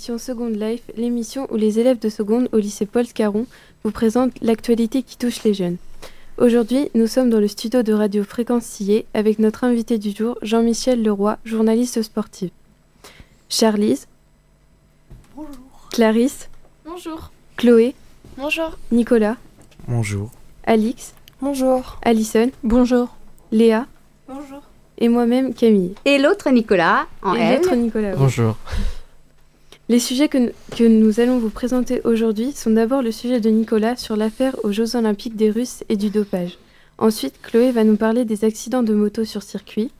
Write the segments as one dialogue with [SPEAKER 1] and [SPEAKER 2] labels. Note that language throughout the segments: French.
[SPEAKER 1] l'émission Seconde Life, l'émission où les élèves de seconde au lycée Paul Scarron vous présentent l'actualité qui touche les jeunes. Aujourd'hui, nous sommes dans le studio de Radio Fréquence Sillé avec notre invité du jour, Jean-Michel Leroy, journaliste sportif. Charlise.
[SPEAKER 2] Bonjour.
[SPEAKER 1] Clarisse.
[SPEAKER 2] Bonjour.
[SPEAKER 1] Chloé.
[SPEAKER 2] Bonjour.
[SPEAKER 1] Nicolas.
[SPEAKER 3] Bonjour.
[SPEAKER 1] Alix.
[SPEAKER 2] Bonjour.
[SPEAKER 1] Alison.
[SPEAKER 2] Bonjour.
[SPEAKER 1] Léa.
[SPEAKER 2] Bonjour.
[SPEAKER 1] Et moi-même, Camille.
[SPEAKER 4] Et l'autre Nicolas, en
[SPEAKER 1] Et l'autre Nicolas. oui.
[SPEAKER 3] Bonjour.
[SPEAKER 1] Les sujets que, nous allons vous présenter aujourd'hui sont d'abord le sujet de Nicolas sur l'affaire aux Jeux Olympiques des Russes et du dopage. Ensuite, Chloé va nous parler des accidents de moto sur circuit.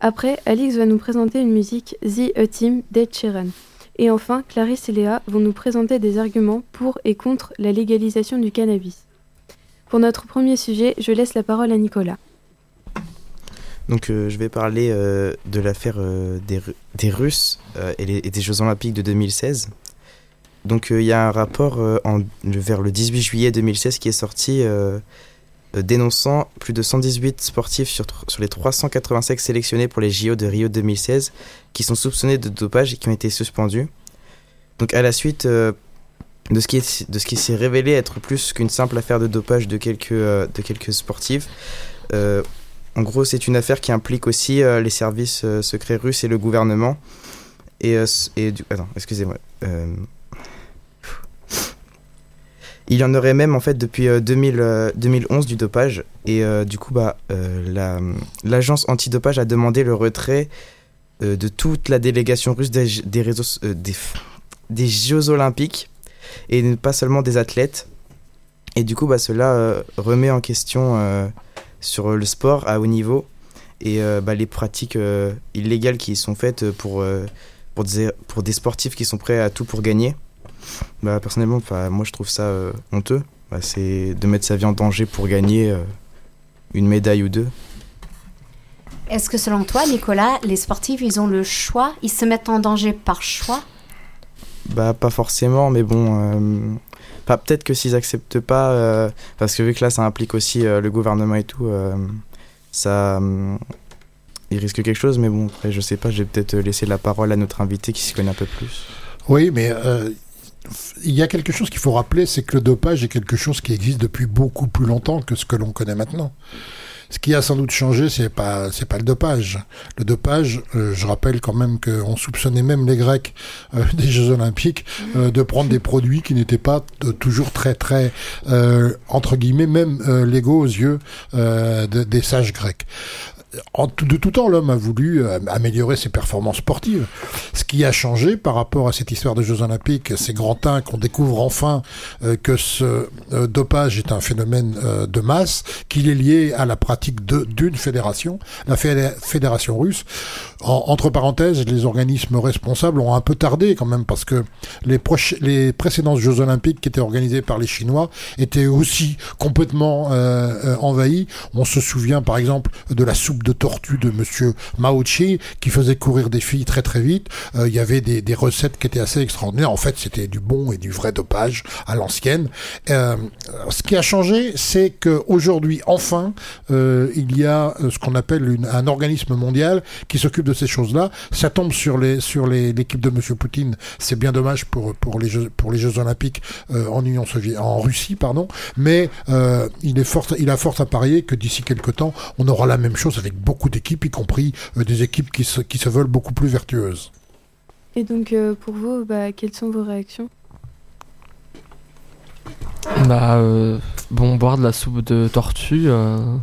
[SPEAKER 1] Après, Alix va nous présenter une musique The A Team d'Ed Sheeran. Et enfin, Clarisse et Léa vont nous présenter des arguments pour et contre la légalisation du cannabis. Pour notre premier sujet, je laisse la parole à Nicolas.
[SPEAKER 3] Donc euh, je vais parler euh, de l'affaire euh, des, Ru- des Russes et, des Jeux Olympiques de 2016. Donc il y a un rapport vers le 18 juillet 2016 qui est sorti dénonçant plus de 118 sportifs sur, les 385 sélectionnés pour les JO de Rio 2016 qui sont soupçonnés de dopage et qui ont été suspendus. Donc à la suite de ce qui ce qui s'est révélé être plus qu'une simple affaire de dopage de quelques, de quelques sportifs, en gros, c'est une affaire qui implique aussi euh, les services euh, secrets russes et le gouvernement. Et, euh. Attends, excusez-moi. Il y en aurait même en fait depuis euh, 2000, euh, 2011 du dopage. Et du coup, bah, euh, la- l'agence antidopage a demandé le retrait de toute la délégation russe des, des, réseaux, des, des Jeux Olympiques et pas seulement des athlètes. Et du coup, bah, cela remet en question sur le sport à haut niveau et euh, bah, les pratiques euh, illégales qui sont faites pour, euh, pour, des, pour des sportifs qui sont prêts à tout pour gagner. Bah, personnellement, moi je trouve ça honteux. Bah, c'est de mettre sa vie en danger pour gagner euh, une médaille ou deux.
[SPEAKER 4] Est-ce que selon toi, Nicolas, les sportifs, ils ont le choix? Ils se mettent en danger par choix?
[SPEAKER 3] Bah, pas forcément, mais bon. euh, enfin, Peut-être que s'ils acceptent pas, euh, parce que vu que là ça implique aussi euh, le gouvernement et tout, euh, ça. euh, ils risquent quelque chose, mais bon, après, je sais pas, je vais peut-être laisser la parole à notre invité qui s'y connaît un peu plus.
[SPEAKER 5] Oui, mais il y a quelque chose qu'il faut rappeler, c'est que le dopage est quelque chose qui existe depuis beaucoup plus longtemps que ce que l'on connaît maintenant. Ce qui a sans doute changé, c'est pas c'est pas le dopage. Le dopage, euh, je rappelle quand même qu'on soupçonnait même les Grecs euh, des Jeux Olympiques euh, de prendre des produits qui n'étaient pas toujours très très entre guillemets même légaux aux yeux de- des sages grecs. De tout temps, l'homme a voulu euh, améliorer ses performances sportives. Ce qui a changé par rapport à cette histoire des Jeux Olympiques, c'est Grantin qu'on découvre enfin euh, que ce euh, dopage est un phénomène de masse, qu'il est lié à la pratique d'une fédération, la fédé- fédération russe. En- entre parenthèses, les organismes responsables ont un peu tardé quand même parce que les, les précédents Jeux Olympiques qui étaient organisés par les Chinois étaient aussi complètement envahis. On se souvient par exemple de la soupe de tortue de Monsieur Mao Chi qui faisait courir des filles très très vite. Euh, Il y avait des, recettes qui étaient assez extraordinaires. En fait, c'était du bon et du vrai dopage à l'ancienne. Euh, ce qui a changé, c'est qu'aujourd'hui, enfin, euh, il y a ce qu'on appelle un organisme mondial qui s'occupe de ces choses-là. Ça tombe sur les sur les- l'équipe de Monsieur Poutine. C'est bien dommage pour pour les Jeux pour les Jeux Olympiques en Union soviétique, en Russie, pardon. Mais il est fort, il a fort à parier que d'ici quelques temps, on aura la même chose avec beaucoup d'équipes, y compris euh, des équipes qui se qui se veulent beaucoup plus vertueuses.
[SPEAKER 1] Et donc, euh, pour vous, bah, quelles sont vos réactions?
[SPEAKER 6] Bah, euh, bon, boire de la soupe de tortue, euh,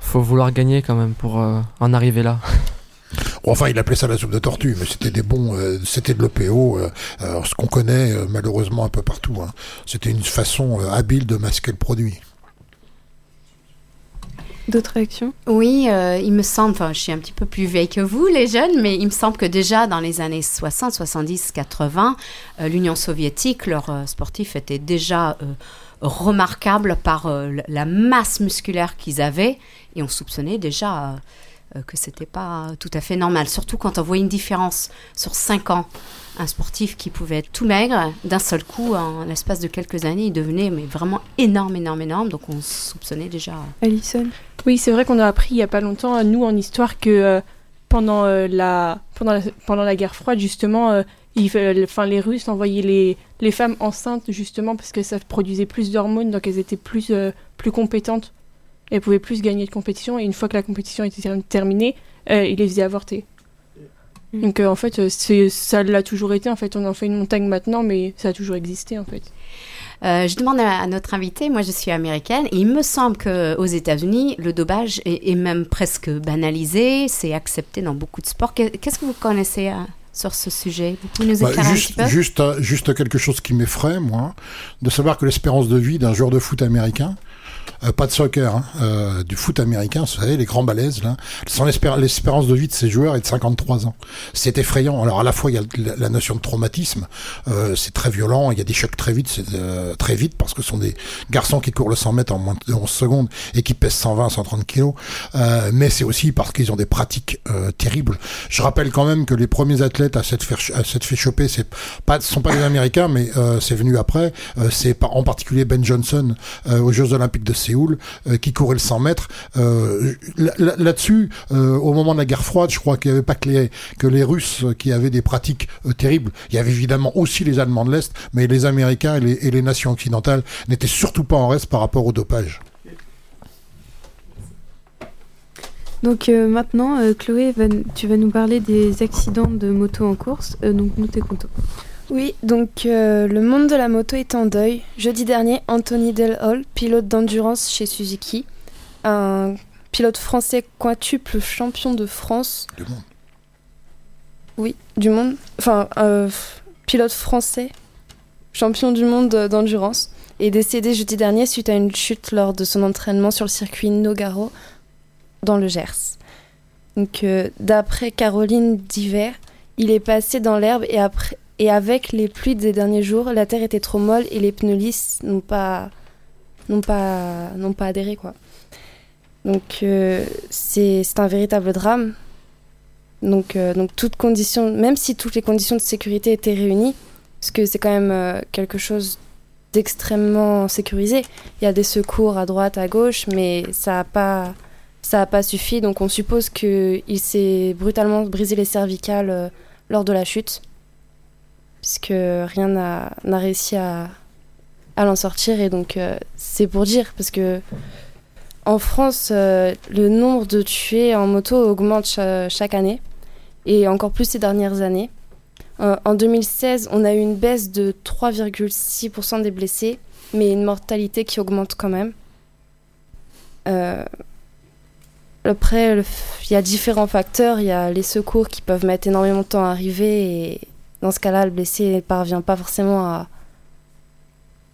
[SPEAKER 6] faut vouloir gagner quand même pour euh, en arriver là.
[SPEAKER 5] Enfin, il appelait ça la soupe de tortue, mais c'était des bons, euh, c'était de l'EPO, euh, euh, ce qu'on connaît euh, malheureusement un peu partout. hein. C'était une façon euh, habile de masquer le produit.
[SPEAKER 1] D'autres réactions?
[SPEAKER 4] Oui, euh, il me semble, enfin, je suis un petit peu plus vieille que vous, les jeunes, mais il me semble que déjà dans les années 60, 70, 80, euh, l'Union soviétique, leurs euh, sportifs étaient déjà euh, remarquables par la masse musculaire qu'ils avaient, et on soupçonnait déjà que c'était pas tout à fait normal, surtout quand on voit une différence sur 5 ans. Un sportif qui pouvait être tout maigre, d'un seul coup, en l'espace de quelques années, il devenait mais vraiment énorme, énorme, énorme. Donc on soupçonnait déjà.
[SPEAKER 1] Alison?
[SPEAKER 2] Oui, c'est vrai qu'on a appris il y a pas longtemps, nous en histoire, que euh,
[SPEAKER 7] pendant, la, pendant, pendant la guerre froide, justement, les Russes envoyaient les, les femmes enceintes, justement, parce que ça produisait plus d'hormones, donc elles étaient plus, plus compétentes. Elles pouvaient plus gagner de compétition, et une fois que la compétition était terminée, ils les faisaient avorter. Mm. Donc en fait, ça l'a toujours été. En fait, on en fait une montagne maintenant, mais ça a toujours existé en fait.
[SPEAKER 4] Euh, je demande à, notre invité, moi je suis américaine, et il me semble qu'aux États-Unis, le dopage est, même presque banalisé, c'est accepté dans beaucoup de sports. Qu'est-ce que vous connaissez euh, sur ce sujet? Vous pouvez nous bah, éclairer
[SPEAKER 5] juste, un petit peu? juste, euh, juste quelque chose qui m'effraie, moi, de savoir que l'espérance de vie d'un joueur de foot américain, euh, pas de soccer, hein, euh, du foot américain, vous savez, les grands balaises, là. l'espérance de vie de ces joueurs est de 53 ans. C'est effrayant. Alors à la fois, il y a la, notion de traumatisme, euh, c'est très violent, il y a des chocs très vite, c'est très vite, parce que ce sont des garçons qui courent le 100 mètres en moins de 11 secondes et qui pèsent 120, 130 kilos, mais c'est aussi parce qu'ils ont des pratiques terribles. Je rappelle quand même que les premiers athlètes à s'être fait, choper, c'est pas, sont pas des Américains, mais c'est venu après. c'est en particulier Ben Johnson aux Jeux Olympiques de Séoul euh, qui courait le 100 mètres. Euh, là-dessus, euh, au moment de la guerre froide, je crois qu'il n'y avait pas que les, que les Russes qui avaient des pratiques terribles. Il y avait évidemment aussi les Allemands de l'Est, mais les Américains et les, et les nations occidentales n'étaient surtout pas en reste par rapport au dopage.
[SPEAKER 1] Donc maintenant, Chloé, tu vas nous parler des accidents de moto en course. donc nous t'écoutons.
[SPEAKER 2] Oui, donc euh, le monde de la moto est en deuil. Jeudi dernier, Anthony Delhall, pilote d'endurance chez Suzuki, un pilote français quintuple champion de France.
[SPEAKER 5] Du monde.
[SPEAKER 2] Oui, du monde. Enfin, euh, pilote français, champion du monde d'endurance, est décédé jeudi dernier suite à une chute lors de son entraînement sur le circuit Nogaro dans le Gers. Donc, euh, d'après Caroline Diver, il est passé dans l'herbe et après et avec les pluies des derniers jours, la terre était trop molle et les pneus lisses n'ont pas, n'ont pas, n'ont pas adhéré. Quoi. Donc euh, c'est, un véritable drame. Donc, euh, donc toute condition, même si toutes les conditions de sécurité étaient réunies, parce que c'est quand même euh, quelque chose d'extrêmement sécurisé. Il y a des secours à droite, à gauche, mais ça n'a pas, ça a pas suffi. Donc on suppose qu'il s'est brutalement brisé les cervicales lors de la chute puisque rien n'a réussi à, l'en sortir. Et donc, euh, c'est pour dire, parce que en France, euh, le nombre de tués en moto augmente chaque année, et encore plus ces dernières années. Euh, en 2016, on a eu une baisse de 3,6% des blessés, mais une mortalité qui augmente quand même. après, il y a différents facteurs. Il y a les secours qui peuvent mettre énormément de temps à arriver dans ce cas-là, le blessé ne parvient pas forcément à,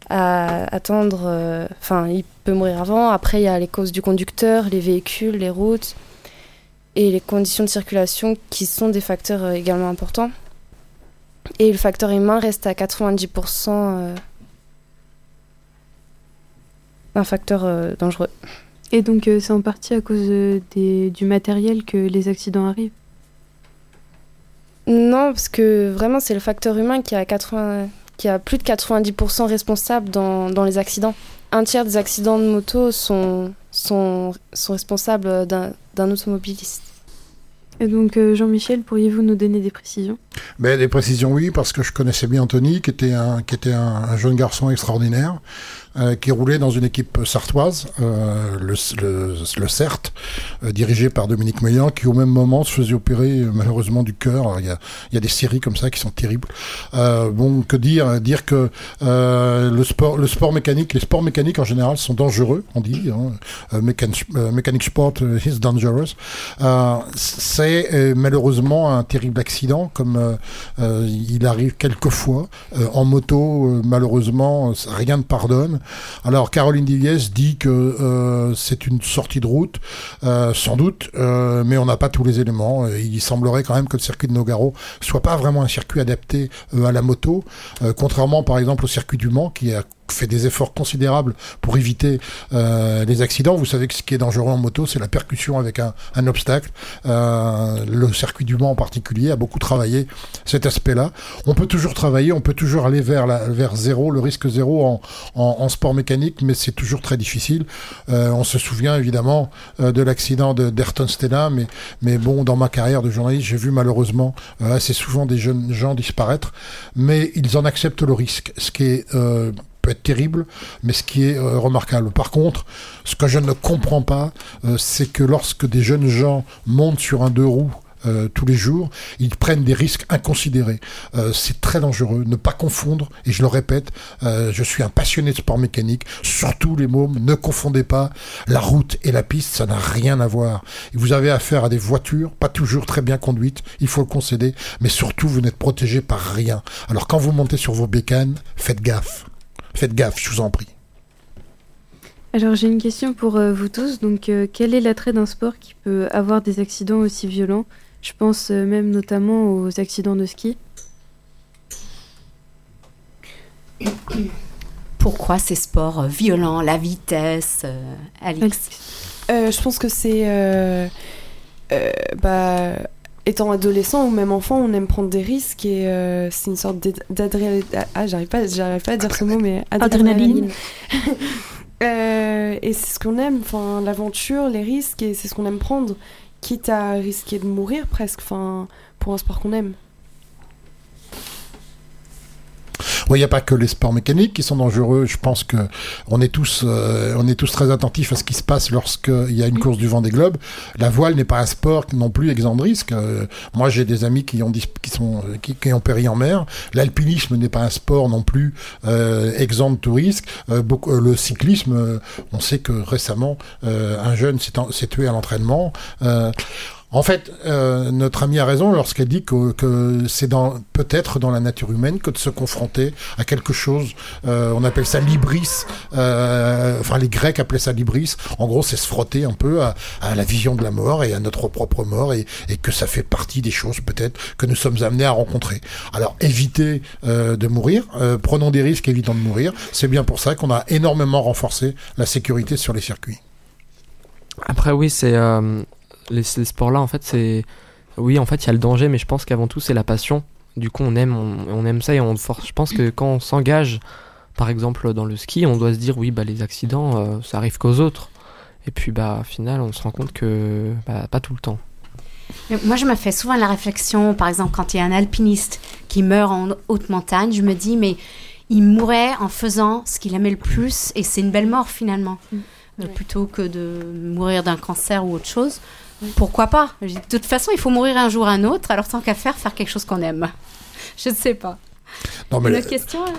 [SPEAKER 2] attendre. Euh, enfin, il peut mourir avant. Après, il y a les causes du conducteur, les véhicules, les routes et les conditions de circulation qui sont des facteurs euh, également importants. Et le facteur humain reste à 90% euh, un facteur dangereux.
[SPEAKER 1] Et donc, c'est en partie à cause du matériel que les accidents arrivent?
[SPEAKER 2] Non, parce que vraiment, c'est le facteur humain qui a, 80, qui a plus de 90% responsable dans, dans, les accidents. Un tiers des accidents de moto sont, sont, sont responsables d'un automobiliste.
[SPEAKER 1] Et donc, euh, Jean-Michel, pourriez-vous nous donner des précisions?
[SPEAKER 5] Ben, Des précisions, oui, parce que je connaissais bien Anthony, qui était un, qui était un jeune garçon extraordinaire, qui roulait dans une équipe sartoise, euh, le, le, le, CERT, euh, dirigé par Dominique Meillan, qui au même moment se faisait opérer malheureusement du cœur. Il y a, y a des séries comme ça qui sont terribles. bon, que dire Dire que le sport, le sport mécanique, les sports mécaniques en général sont dangereux, on dit. Hein. mechanic sport is dangerous. C'est malheureusement un terrible accident, comme il arrive quelquefois en moto. malheureusement, rien ne pardonne. Alors Caroline Diviès dit que euh, c'est une sortie de route, euh, sans doute, euh, mais on n'a pas tous les éléments. Il semblerait quand même que le circuit de Nogaro soit pas vraiment un circuit adapté à la moto, contrairement par exemple au circuit du Mans qui est fait des efforts considérables pour éviter euh, les accidents. Vous savez que ce qui est dangereux en moto, c'est la percussion avec un, un obstacle. Euh, le circuit du Mans en particulier a beaucoup travaillé cet aspect-là. On peut toujours travailler, on peut toujours aller vers, la, vers zéro, le risque zéro en, en, en sport mécanique, mais c'est toujours très difficile. Euh, on se souvient évidemment euh, de l'accident de d'Ayrton Senna, mais, mais bon, dans ma carrière de journaliste, j'ai vu malheureusement euh, assez souvent des jeunes gens disparaître, mais ils en acceptent le risque, ce qui est euh, peut être terrible, mais ce qui est euh, remarquable. Par contre, ce que je ne comprends pas, euh, c'est que lorsque des jeunes gens montent sur un deux roues euh, tous les jours, ils prennent des risques inconsidérés. C'est très dangereux. Ne pas confondre, et je le répète, je suis un passionné de sport mécanique, surtout les mômes, ne confondez pas la route et la piste, ça n'a rien à voir. Vous avez affaire à des voitures, pas toujours très bien conduites, il faut le concéder, mais surtout vous n'êtes protégé par rien. Alors quand vous montez sur vos bécanes, faites gaffe. Faites gaffe, je vous en prie.
[SPEAKER 1] Alors j'ai une question pour euh, vous tous. Donc euh, quel est l'attrait d'un sport qui peut avoir des accidents aussi violents? Je pense euh, même notamment aux accidents de ski.
[SPEAKER 4] Pourquoi ces sports euh, violents, la vitesse, euh,
[SPEAKER 2] Euh, je pense que c'est. euh, euh, bah, étant adolescent ou même enfant, on aime prendre des risques et euh, c'est une sorte d'ad- d'adrénaline. Ah, j'arrive pas, j'arrive pas à dire ce mot, mais
[SPEAKER 7] Adrénaline.
[SPEAKER 2] Euh, et c'est ce qu'on aime, enfin, l'aventure, les risques, et c'est ce qu'on aime prendre, quitte à risquer de mourir presque, enfin, pour un sport qu'on aime.
[SPEAKER 5] Il n'y a pas que les sports mécaniques qui sont dangereux. Je pense que on est tous, euh, on est tous très attentifs à ce qui se passe lorsqu'il y a une course du vent des globes. La voile n'est pas un sport non plus exempt de risque. Euh, moi, j'ai des amis qui ont, qui sont, euh, qui, ont péri en mer. L'alpinisme n'est pas un sport non plus euh, exempt de tout risque. Le cyclisme, euh, on sait que récemment, un jeune s'est tué à l'entraînement. En fait, euh, notre amie a raison lorsqu'elle dit que, que c'est dans peut-être dans la nature humaine que de se confronter à quelque chose. euh, on appelle ça l'ibris. euh, enfin, les Grecs appelaient ça l'ibris. En gros, c'est se frotter un peu à, à la vision de la mort et à notre propre mort, et, et que ça fait partie des choses peut-être que nous sommes amenés à rencontrer. Alors, évitez euh, de mourir. euh, prenons des risques, évitons de mourir. C'est bien pour ça qu'on a énormément renforcé la sécurité sur les circuits.
[SPEAKER 6] Après, oui, c'est. euh, les, ces sports-là, en fait, c'est. Oui, en fait, il y a le danger, mais je pense qu'avant tout, c'est la passion. Du coup, on aime, on, on aime ça et on force. Je pense que quand on s'engage, par exemple, dans le ski, on doit se dire, oui, bah, les accidents, euh, ça arrive qu'aux autres. Et puis, bah, au final, on se rend compte que. Bah, pas tout le temps.
[SPEAKER 4] Moi, je me fais souvent la réflexion, par exemple, quand il y a un alpiniste qui meurt en haute montagne, je me dis, mais il mourrait en faisant ce qu'il aimait le plus, et c'est une belle mort finalement,
[SPEAKER 1] Mm.
[SPEAKER 4] Euh,
[SPEAKER 1] Ouais.
[SPEAKER 4] plutôt que de mourir d'un cancer ou autre chose. Pourquoi pas? Je dis, De toute façon, il faut mourir un jour un autre, alors tant qu'à faire, faire quelque chose qu'on aime. Je ne sais pas.
[SPEAKER 5] Non, mais
[SPEAKER 4] Une
[SPEAKER 5] le-
[SPEAKER 4] autre question euh?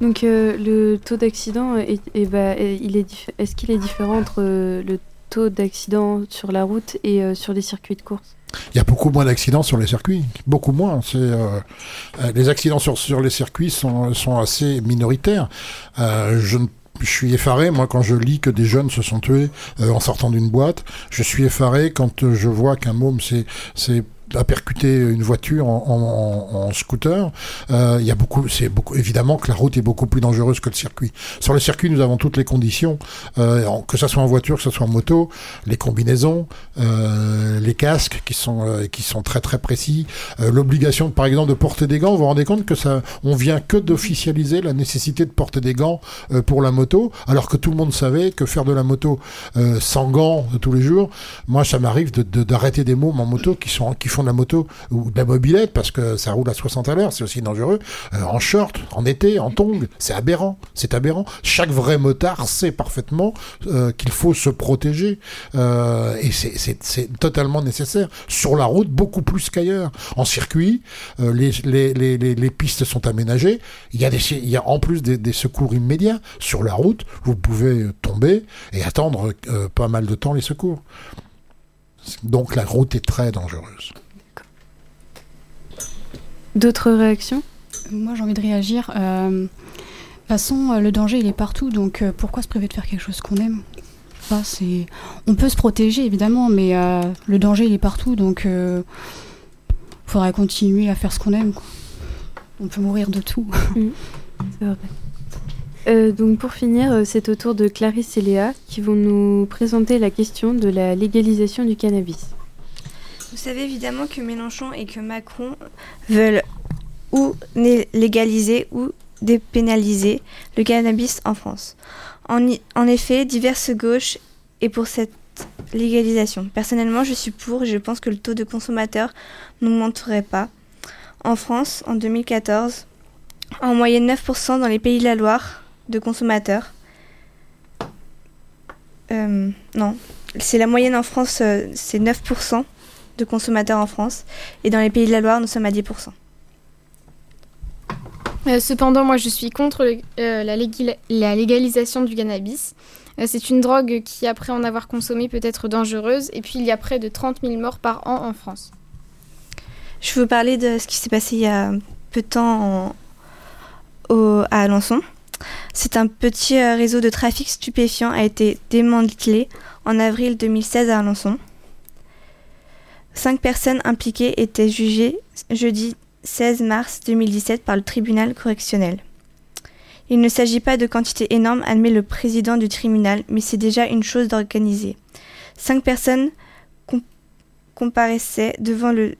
[SPEAKER 1] Donc euh, le taux d'accident, est, est- bah, est- il est, diff- est-ce qu'il est différent entre euh, le taux d'accident sur la route et euh, sur les circuits de course?
[SPEAKER 5] Il y a beaucoup moins d'accidents sur les circuits, beaucoup moins. C'est euh, les accidents sur, sur les circuits sont, sont assez minoritaires. Euh, je, ne- je suis effaré moi quand je lis que des jeunes se sont tués euh, en sortant d'une boîte. Je suis effaré quand euh, je vois qu'un môme s'est a percuté une voiture en, scooter. Euh, il y a beaucoup, c'est beaucoup évidemment que la route est beaucoup plus dangereuse que le circuit. Sur le circuit, nous avons toutes les conditions, euh, que ça soit en voiture, que ça soit en moto, les combinaisons, euh, les casques qui sont qui sont très très précis, l'obligation par exemple de porter des gants. Vous vous rendez compte que ça, on vient que d'officialiser la nécessité de porter des gants pour la moto, alors que tout le monde savait que faire de la moto sans gants de tous les jours, moi ça m'arrive de- d'arrêter des mômes en moto qui sont qui font la moto ou de la mobilette parce que ça roule à 60 à l'heure, c'est aussi dangereux. Euh, en short, en été, en tongs, c'est aberrant, c'est aberrant. Chaque vrai motard sait parfaitement euh, qu'il faut se protéger euh, et c'est- totalement nécessaire. Sur la route, beaucoup plus qu'ailleurs. En circuit, les, pistes sont aménagées. Il y a, des, il y en plus des, secours immédiats. Sur la route, vous pouvez tomber et attendre pas mal de temps les secours. Donc la route est très dangereuse.
[SPEAKER 1] D'autres réactions?
[SPEAKER 8] Moi, j'ai envie de réagir. Euh, de toute façon, euh, le danger, il est partout. Donc, euh, pourquoi se priver de faire quelque chose qu'on aime? C'est... On peut se protéger, évidemment, mais euh, le danger, il est partout. Donc, il faudrait continuer à faire ce qu'on aime. quoi. On peut mourir de tout.
[SPEAKER 1] C'est vrai. Euh, donc pour finir, c'est au tour de Clarisse et Léa qui vont nous présenter la question de la légalisation du cannabis.
[SPEAKER 9] Vous savez évidemment que Mélenchon et que Macron veulent ou légaliser ou dépénaliser le cannabis en France. En, effet, diverses gauches est pour cette légalisation. Personnellement, je suis pour et je pense que le taux de consommateurs n'augmenterait pas. En France, en 2014, en moyenne 9% dans les pays de la Loire de consommateurs. Euh, non, c'est la moyenne en France, euh, c'est 9% de consommateurs en France. Et dans les pays de la Loire, nous sommes à 10%.
[SPEAKER 10] Euh, cependant, moi, je suis contre la, la, légalisation du cannabis. c'est une drogue qui, après en avoir consommé, peut être dangereuse. Et puis, il y a près de 30 000 morts par an en France.
[SPEAKER 9] Je veux vous parler de ce qui s'est passé il y a peu de temps au, à Alençon. C'est un petit euh, réseau de trafic stupéfiant a été démantelé en avril 2016 à Alençon. Cinq personnes impliquées étaient jugées jeudi 16 mars 2017 par le tribunal correctionnel. Il ne s'agit pas de quantité énorme, admet le président du tribunal, mais c'est déjà une chose d'organiser. Cinq personnes comparaissaient devant le,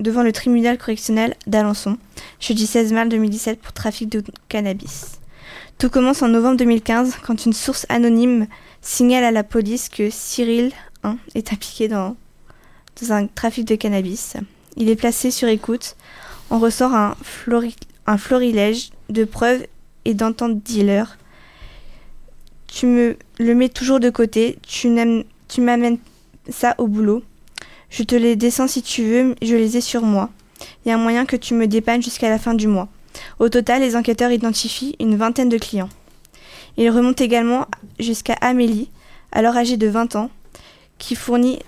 [SPEAKER 9] devant le tribunal correctionnel d'Alençon, jeudi 16 mars 2017 pour trafic de cannabis. Tout commence en novembre 2015 quand une source anonyme signale à la police que Cyril est impliqué dans, un trafic de cannabis. Il est placé sur écoute. On ressort un, un florilège de preuves et d'ententes dealer. Tu me le mets toujours de côté. Tu m'amènes ça au boulot. Je te les descends si tu veux, je les ai sur moi. Il y a un moyen que tu me dépannes jusqu'à la fin du mois. Au total, les enquêteurs identifient une vingtaine de clients. Ils remontent également jusqu'à Amélie, alors âgée de 20 ans, qui fournit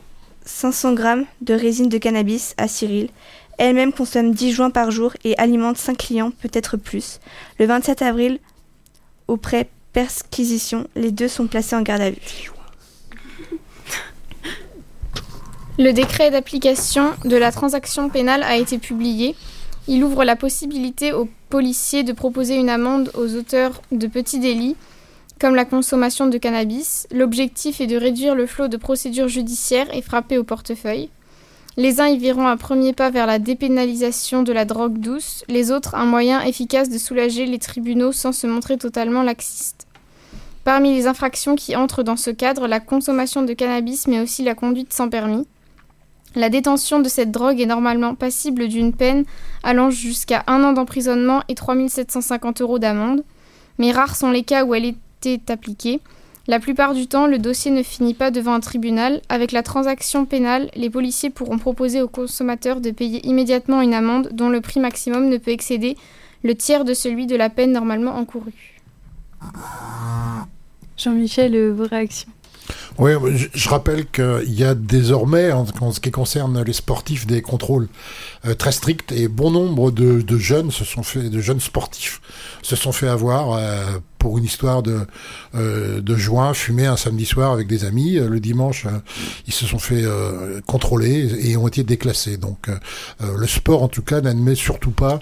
[SPEAKER 9] 500 grammes de résine de cannabis à Cyril. Elle-même consomme 10 joints par jour et alimente 5 clients, peut-être plus. Le 27 avril, auprès perquisition, les deux sont placés en garde à vue.
[SPEAKER 10] Le décret d'application de la transaction pénale a été publié. Il ouvre la possibilité aux policiers de proposer une amende aux auteurs de petits délits, comme la consommation de cannabis. L'objectif est de réduire le flot de procédures judiciaires et frapper au portefeuille. Les uns y verront un premier pas vers la dépénalisation de la drogue douce, les autres un moyen efficace de soulager les tribunaux sans se montrer totalement laxistes. Parmi les infractions qui entrent dans ce cadre, la consommation de cannabis mais aussi la conduite sans permis. La détention de cette drogue est normalement passible d'une peine allant jusqu'à un an d'emprisonnement et 3 750 euros d'amende, mais rares sont les cas où elle appliquée. La plupart du temps, le dossier ne finit pas devant un tribunal. Avec la transaction pénale, les policiers pourront proposer aux consommateurs de payer immédiatement une amende dont le prix maximum ne peut excéder le tiers de celui de la peine normalement encourue.
[SPEAKER 1] Jean-Michel, euh, vos réactions
[SPEAKER 5] oui, je, rappelle qu'il y a désormais, en, ce qui concerne les sportifs, des contrôles très stricts et bon nombre de, jeunes se sont fait, de jeunes sportifs se sont fait avoir euh, pour une histoire de, euh, de joint fumé un samedi soir avec des amis. Le dimanche, euh, ils se sont fait euh, contrôler et ont été déclassés. Donc le sport, en tout cas, n'admet surtout pas,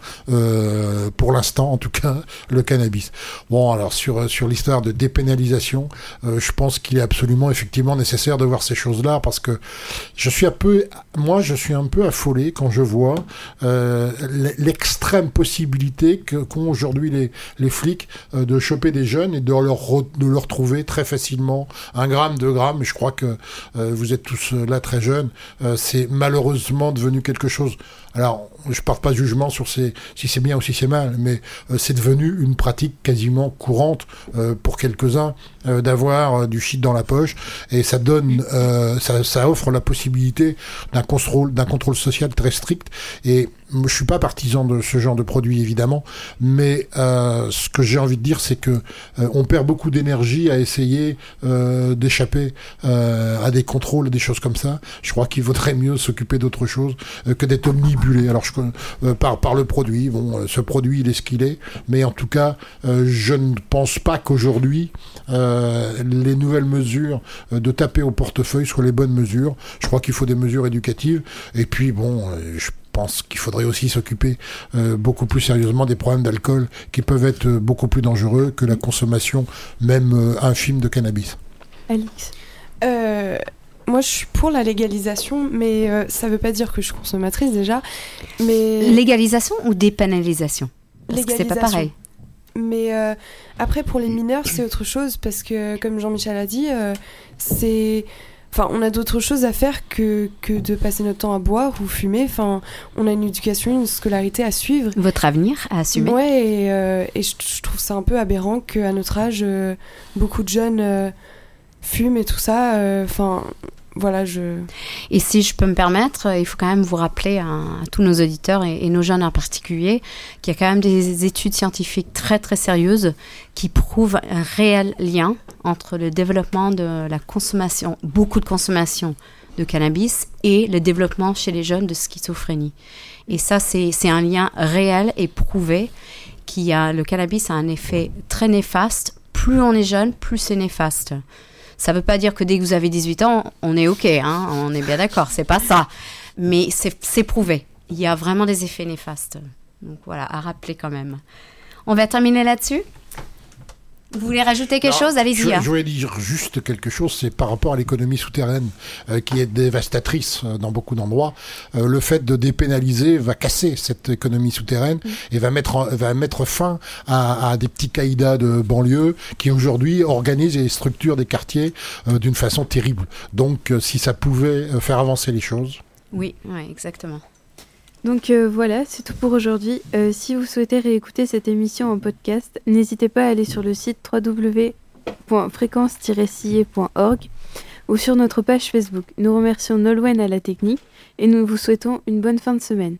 [SPEAKER 5] pour l'instant, en tout cas, le cannabis. Bon, alors sur, sur l'histoire de dépénalisation, je pense qu'il est absolument, effectivement, nécessaire de voir ces choses-là parce que je suis un peu, moi, je suis un peu affolé quand je vois l'extrême possibilité qu'ont aujourd'hui les, flics de choper des jeunes et de leur, trouver très facilement un gramme, deux grammes. Je crois que euh, vous êtes tous euh, là très jeunes. Euh, c'est malheureusement devenu quelque chose. Alors, je porte pas de jugement sur ces, si c'est bien ou si c'est mal, mais c'est devenu une pratique quasiment courante pour quelques-uns d'avoir du shit dans la poche. Et ça donne, ça, ça offre la possibilité d'un contrôle, d'un contrôle social très strict. Et je suis pas partisan de ce genre de produit évidemment, mais euh, ce que j'ai envie de dire, c'est que euh, on perd beaucoup d'énergie à essayer euh, d'échapper à des contrôles, des choses comme ça. Je crois qu'il vaudrait mieux s'occuper d'autre chose que d'être omnibulé. Alors je, par par le produit, bon, ce produit il est ce qu'il est, mais en tout cas, je ne pense pas qu'aujourd'hui les nouvelles mesures de taper au portefeuille soient les bonnes mesures. Je crois qu'il faut des mesures éducatives. Et puis bon, je pense qu'il faudrait aussi s'occuper euh, beaucoup plus sérieusement des problèmes d'alcool qui peuvent être euh, beaucoup plus dangereux que la consommation même euh, infime de cannabis.
[SPEAKER 1] Alix?
[SPEAKER 11] Euh, moi, je suis pour la légalisation, mais euh, ça veut pas dire que je suis consommatrice déjà. Mais
[SPEAKER 4] Légalisation ou dépénalisation? Parce que c'est pas pareil.
[SPEAKER 11] Mais euh, après, pour les mineurs, c'est autre chose parce que, comme Jean-Michel a dit, euh, c'est. Enfin, on a d'autres choses à faire que, que de passer notre temps à boire ou fumer. Enfin, on a une éducation, une scolarité à suivre.
[SPEAKER 4] Votre avenir à assumer.
[SPEAKER 11] Ouais, et, euh, et je, je trouve ça un peu aberrant qu'à notre âge, euh, beaucoup de jeunes euh, fument et tout ça. Enfin,
[SPEAKER 4] Et si je peux me permettre, il faut quand même vous rappeler à, tous nos auditeurs et, et nos jeunes en particulier qu'il y a quand même des études scientifiques très très sérieuses qui prouvent un réel lien entre le développement de la consommation, beaucoup de consommation de cannabis et le développement chez les jeunes de schizophrénie. Et ça, c'est un lien réel et prouvé qui a le cannabis a un effet très néfaste. Plus on est jeune, plus c'est néfaste. Ça veut pas dire que dès que vous avez 18 ans, on est OK, hein, on est bien d'accord, c'est pas ça. Mais c'est prouvé. Il y a vraiment des effets néfastes. Donc voilà, à rappeler quand même. On va terminer là-dessus? Vous voulez rajouter quelque
[SPEAKER 5] Non,
[SPEAKER 4] chose? Allez-y.
[SPEAKER 5] Je,
[SPEAKER 4] hein.
[SPEAKER 5] je voulais dire juste quelque chose, c'est par rapport à l'économie souterraine euh, qui est dévastatrice euh, dans beaucoup d'endroits. Euh, le fait de dépénaliser va casser cette économie souterraine
[SPEAKER 4] Mm.
[SPEAKER 5] et va mettre en- va mettre fin à, à des petits caïdas de banlieue qui aujourd'hui organisent et structurent des quartiers d'une façon terrible. Donc, si ça pouvait faire avancer les choses.
[SPEAKER 4] Oui, ouais, exactement.
[SPEAKER 1] Donc euh, voilà, c'est tout pour aujourd'hui. Euh, si vous souhaitez réécouter cette émission en podcast, n'hésitez pas à aller sur le site www.fréquence-sillé.org ou sur notre page Facebook. Nous remercions Nolwenn à la technique et nous vous souhaitons une bonne fin de semaine.